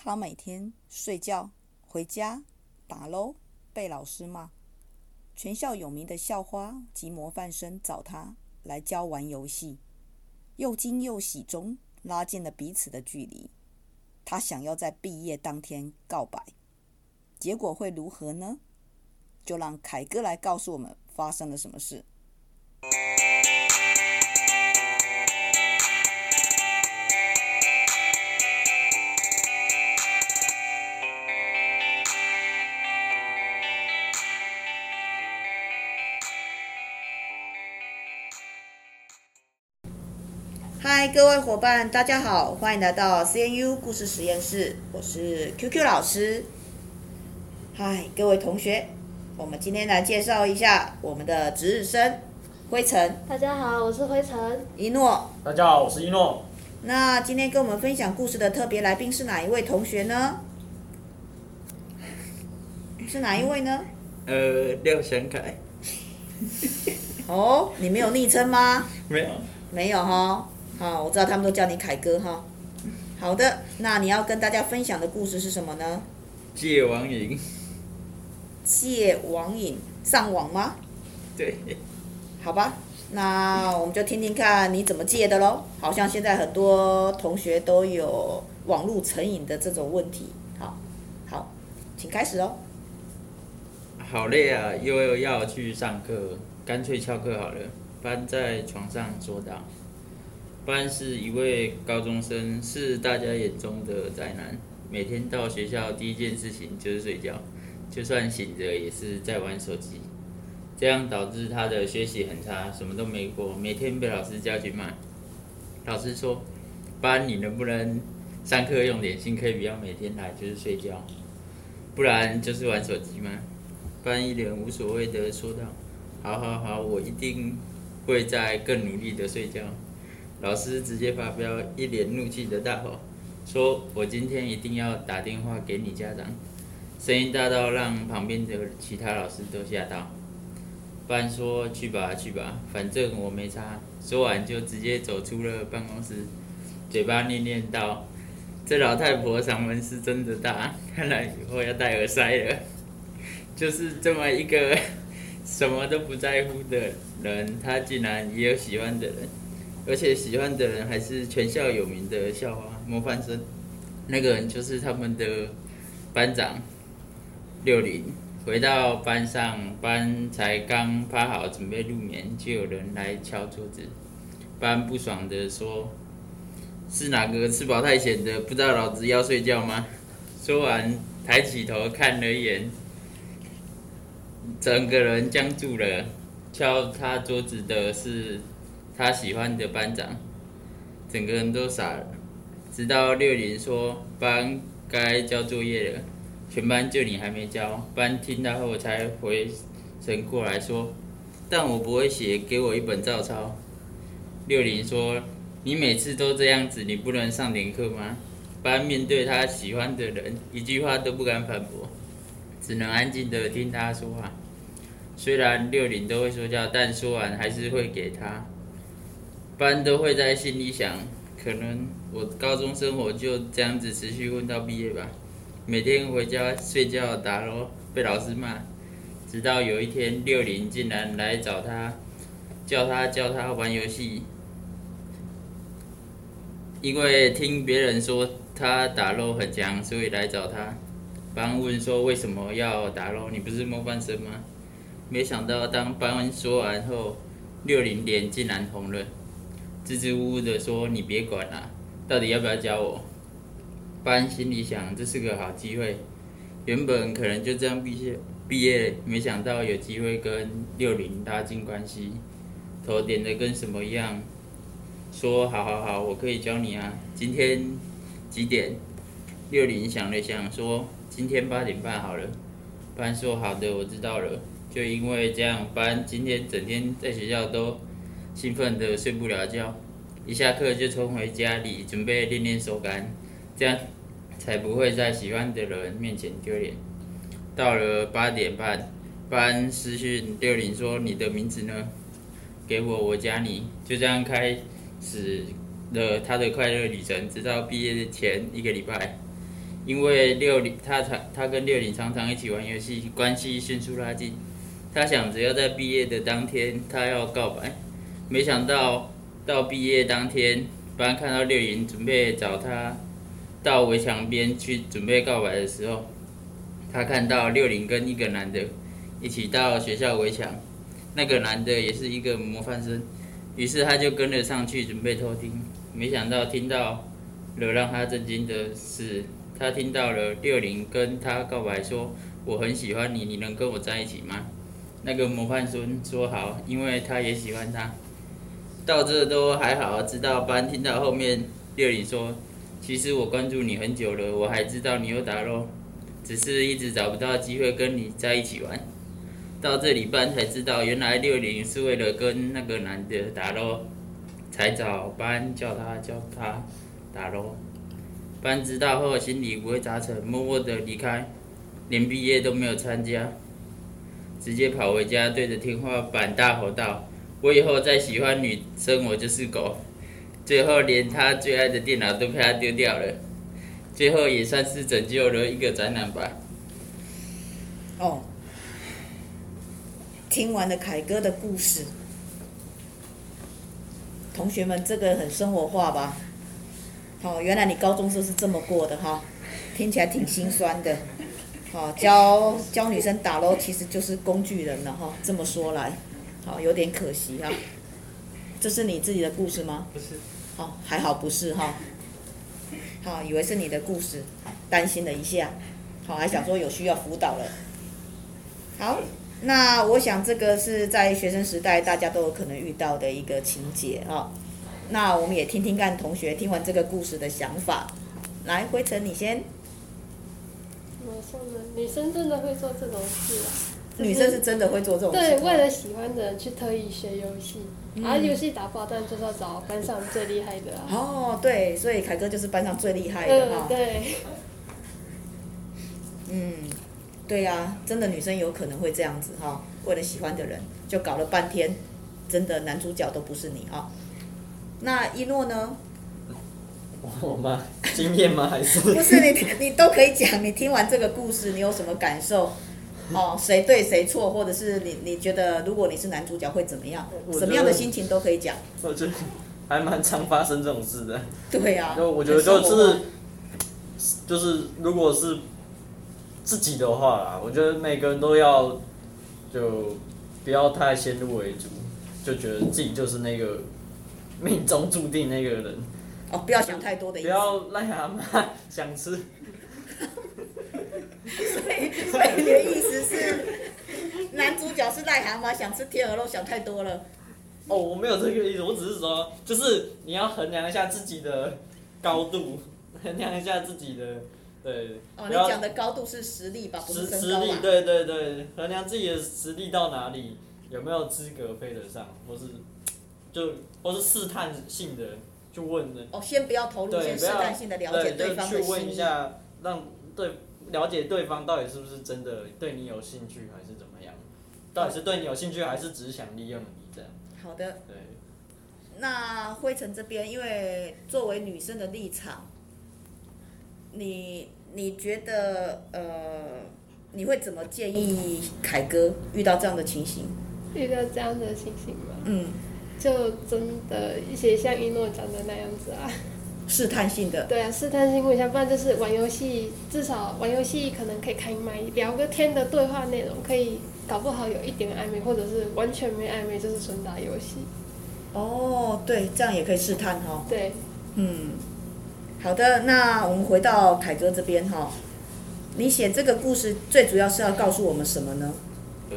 他每天睡觉、回家、打喽，被老师骂。全校有名的校花及模范生找他来教玩游戏，又惊又喜中拉近了彼此的距离。他想要在毕业当天告白，结果会如何呢？就让凯哥来告诉我们发生了什么事。嗨，各位伙伴，大家好，欢迎来到 CNU 故事实验室，我是 QQ 老师。嗨，各位同学，我们今天来介绍一下我们的值日生灰尘。大家好，我是灰尘。一诺。大家好，我是一诺。那今天跟我们分享故事的特别来宾是哪一位同学呢？是哪一位呢？呃，廖贤凯。哦，你没有昵称吗？没有。没有哈。好，我知道他们都叫你凯哥哈。好的，那你要跟大家分享的故事是什么呢？戒网瘾。戒网瘾，上网吗？对。好吧，那我们就听听看你怎么戒的喽。好像现在很多同学都有网络成瘾的这种问题。好，好，请开始哦。好累啊，又要去上课，干脆翘课好了。搬在床上说道。班是一位高中生，是大家眼中的宅男。每天到学校第一件事情就是睡觉，就算醒着也是在玩手机。这样导致他的学习很差，什么都没过，每天被老师叫去骂。老师说：“班，你能不能上课用点心？可以不要每天来就是睡觉，不然就是玩手机吗？”班一脸无所谓的说道：“好好好，我一定会再更努力的睡觉。”老师直接发飙，一脸怒气的大吼，说：“我今天一定要打电话给你家长。”声音大到让旁边的其他老师都吓到。班说：“去吧，去吧，反正我没差。”说完就直接走出了办公室，嘴巴念念道：“这老太婆嗓门是真的大，看来以后要戴耳塞了。”就是这么一个 什么都不在乎的人，他竟然也有喜欢的人。而且喜欢的人还是全校有名的校花模范生，那个人就是他们的班长六零。回到班上，班才刚趴好准备入眠，就有人来敲桌子。班不爽的说：“是哪个吃饱太闲的，不知道老子要睡觉吗？” 说完，抬起头看了一眼，整个人僵住了。敲他桌子的是。他喜欢的班长，整个人都傻了。直到六零说班该交作业了，全班就你还没交。班听到后才回神过来说：“但我不会写，给我一本照抄。”六零说：“你每次都这样子，你不能上点课吗？”班面对他喜欢的人，一句话都不敢反驳，只能安静的听他说话。虽然六零都会说教，但说完还是会给他。班都会在心里想，可能我高中生活就这样子持续混到毕业吧。每天回家睡觉打咯，被老师骂，直到有一天六零竟然来找他，叫他教他玩游戏。因为听别人说他打啰很强，所以来找他。班问说为什么要打啰？你不是模范生吗？没想到当班说完后，六零脸竟然红了。支支吾吾的说：“你别管了，到底要不要教我？”班心里想：“这是个好机会，原本可能就这样毕业，毕业没想到有机会跟六零拉近关系。”头点的跟什么一样，说：“好好好，我可以教你啊。”今天几点？六零想了想说：“今天八点半好了。”班说：“好的，我知道了。”就因为这样，班今天整天在学校都。兴奋的睡不了觉，一下课就冲回家里准备练练手感，这样才不会在喜欢的人面前丢脸。到了八点半，班私讯六零说：“你的名字呢？给我，我加你。”就这样开始了他的快乐旅程，直到毕业的前一个礼拜，因为六零他常他跟六零常常一起玩游戏，关系迅速拉近。他想着要在毕业的当天他要告白，没想到到毕业当天，班看到六零准备找他到围墙边去准备告白的时候，他看到六零跟一个男的一起到学校围墙，那个男的也是一个模范生，于是他就跟了上去准备偷听，没想到听到了让他震惊的是，他听到了六零跟他告白说：“我很喜欢你，你能跟我在一起吗？”那个模范生说好，因为他也喜欢他。到这都还好，直到班听到后面六零说：“其实我关注你很久了，我还知道你有打咯，只是一直找不到机会跟你在一起玩。”到这里班才知道，原来六零是为了跟那个男的打咯，才找班叫他教他打咯。班知道后心里五味杂陈，默默的离开，连毕业都没有参加，直接跑回家对着天花板大吼道：“我以后再喜欢女生，我就是狗。”最后连他最爱的电脑都被他丢掉了，最后也算是拯救了一个宅男吧。哦，听完了凯哥的故事，同学们，这个很生活化吧？哦，原来你高中时候是这么过的哈，听起来挺心酸的。哦，教教女生打咯，其实就是工具人了哈。这么说来，好有点可惜哈。这是你自己的故事吗？不是。哦，还好不是哈。好，以为是你的故事，担心了一下。好，还想说有需要辅导了。好，那我想这个是在学生时代大家都有可能遇到的一个情节哈。那我们也听听看同学听完这个故事的想法。来，灰尘你先。怎么说呢？女生真的会做这种事啊？女生是真的会做这种事。对，为了喜欢的人去特意学游戏，然后游戏打不好，但就是要找班上最厉害的啊。哦，对，所以凯哥就是班上最厉害的哈。嗯，对。嗯，对呀，真的女生有可能会这样子哈，为了喜欢的人就搞了半天，真的男主角都不是你啊。那一诺呢？我吗？经验吗？还是？不是你，你都可以讲。你听完这个故事，你有什么感受？哦，谁对谁错，或者是你你觉得，如果你是男主角会怎么样？什么样的心情都可以讲。我觉得还蛮常发生这种事的。对呀、啊。就我觉得就是，就是如果是自己的话啦，我觉得每个人都要就不要太先入为主，就觉得自己就是那个。命中注定那个人，哦，不要想太多的意思。不要癞蛤蟆想吃。所以，所以你的意思是，男主角是癞蛤蟆，想吃天鹅肉，想太多了。哦，我没有这个意思，我只是说，就是你要衡量一下自己的高度，衡量一下自己的，对。哦，你讲的高度是实力吧？不是身高？实力，对对对，衡量自己的实力到哪里，有没有资格配得上，或是。就或是试探性的就问的哦，先不要投入，先试探性的了解对方的心意。去问一下，让对了解对方到底是不是真的对你有兴趣，还是怎么样？到底是对你有兴趣，还是只是想利用你这样？好的。对。那辉成这边，因为作为女生的立场，你你觉得呃，你会怎么建议凯哥遇到这样的情形？遇到这样的情形吗？嗯。就真的一些像一诺讲的那样子啊，试探性的。对啊，试探性问一下，不然就是玩游戏，至少玩游戏可能可以开麦聊个天的对话内容，可以搞不好有一点暧昧，或者是完全没暧昧，就是纯打游戏。哦，对，这样也可以试探哈。对。嗯，好的，那我们回到凯哥这边哈，你写这个故事最主要是要告诉我们什么呢？呃，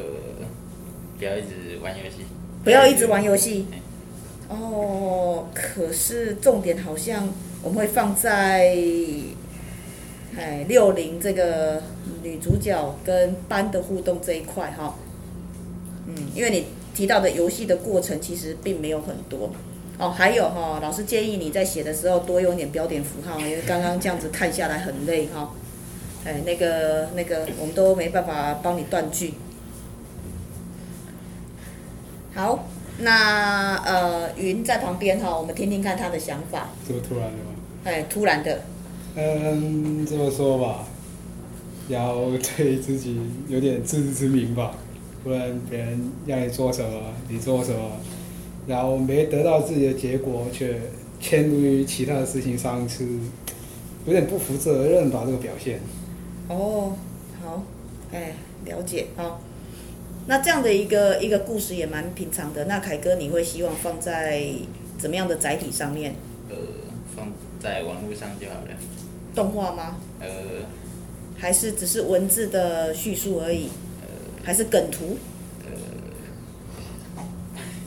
不要一直玩游戏。不要一直玩游戏。哦，可是重点好像我们会放在，哎，六零这个女主角跟班的互动这一块哈。嗯，因为你提到的游戏的过程其实并没有很多。哦，还有哈，老师建议你在写的时候多用点标点符号，因为刚刚这样子看下来很累哈。哎，那个那个，我们都没办法帮你断句。好，那呃，云在旁边哈，我们听听看他的想法。这么突然的吗？哎，突然的。嗯，这么说吧，要对自己有点自知之明吧，不然别人让你做什么，你做什么，然后没得到自己的结果，却迁怒于其他的事情上，是有点不负责任吧？这个表现。哦，好，哎，了解，好。那这样的一个一个故事也蛮平常的。那凯哥，你会希望放在怎么样的载体上面？呃，放在网络上就好了。动画吗？呃，还是只是文字的叙述而已？呃，还是梗图？呃，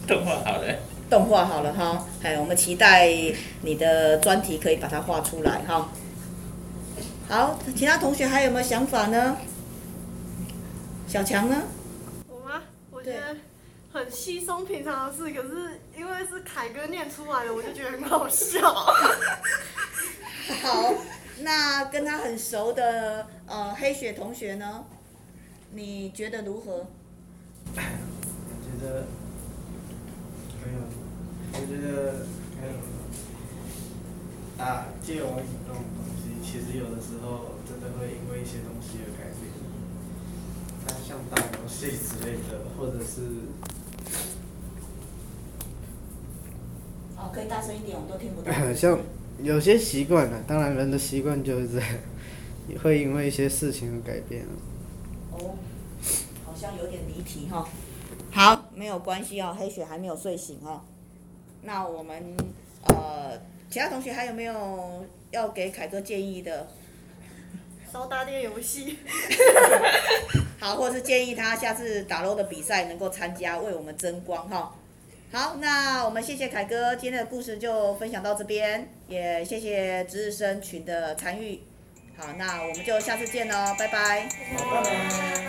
动画好了。动画好了哈，哎，我们期待你的专题可以把它画出来哈。好，其他同学还有没有想法呢？小强呢？我吗？我觉得很稀松平常的事，可是因为是凯哥念出来的，我就觉得很好笑。好。那跟他很熟的呃黑雪同学呢？你觉得如何？我觉得没有，我觉得没有啊，戒网瘾这种东西，其实有的时候真的会因为一些东西而改变。它像打游戏之类的，或者是……哦，可以大声一点，我都听不到。像。有些习惯了，当然人的习惯就是这样，也会因为一些事情而改变。哦，好像有点离题哈。好，没有关系哦，黑雪还没有睡醒哦。那我们呃，其他同学还有没有要给凯哥建议的？少打点游戏。好，或者是建议他下次打捞的比赛能够参加，为我们争光哈。好，那我们谢谢凯哥，今天的故事就分享到这边，也谢谢值日生群的参与。好，那我们就下次见喽，拜拜。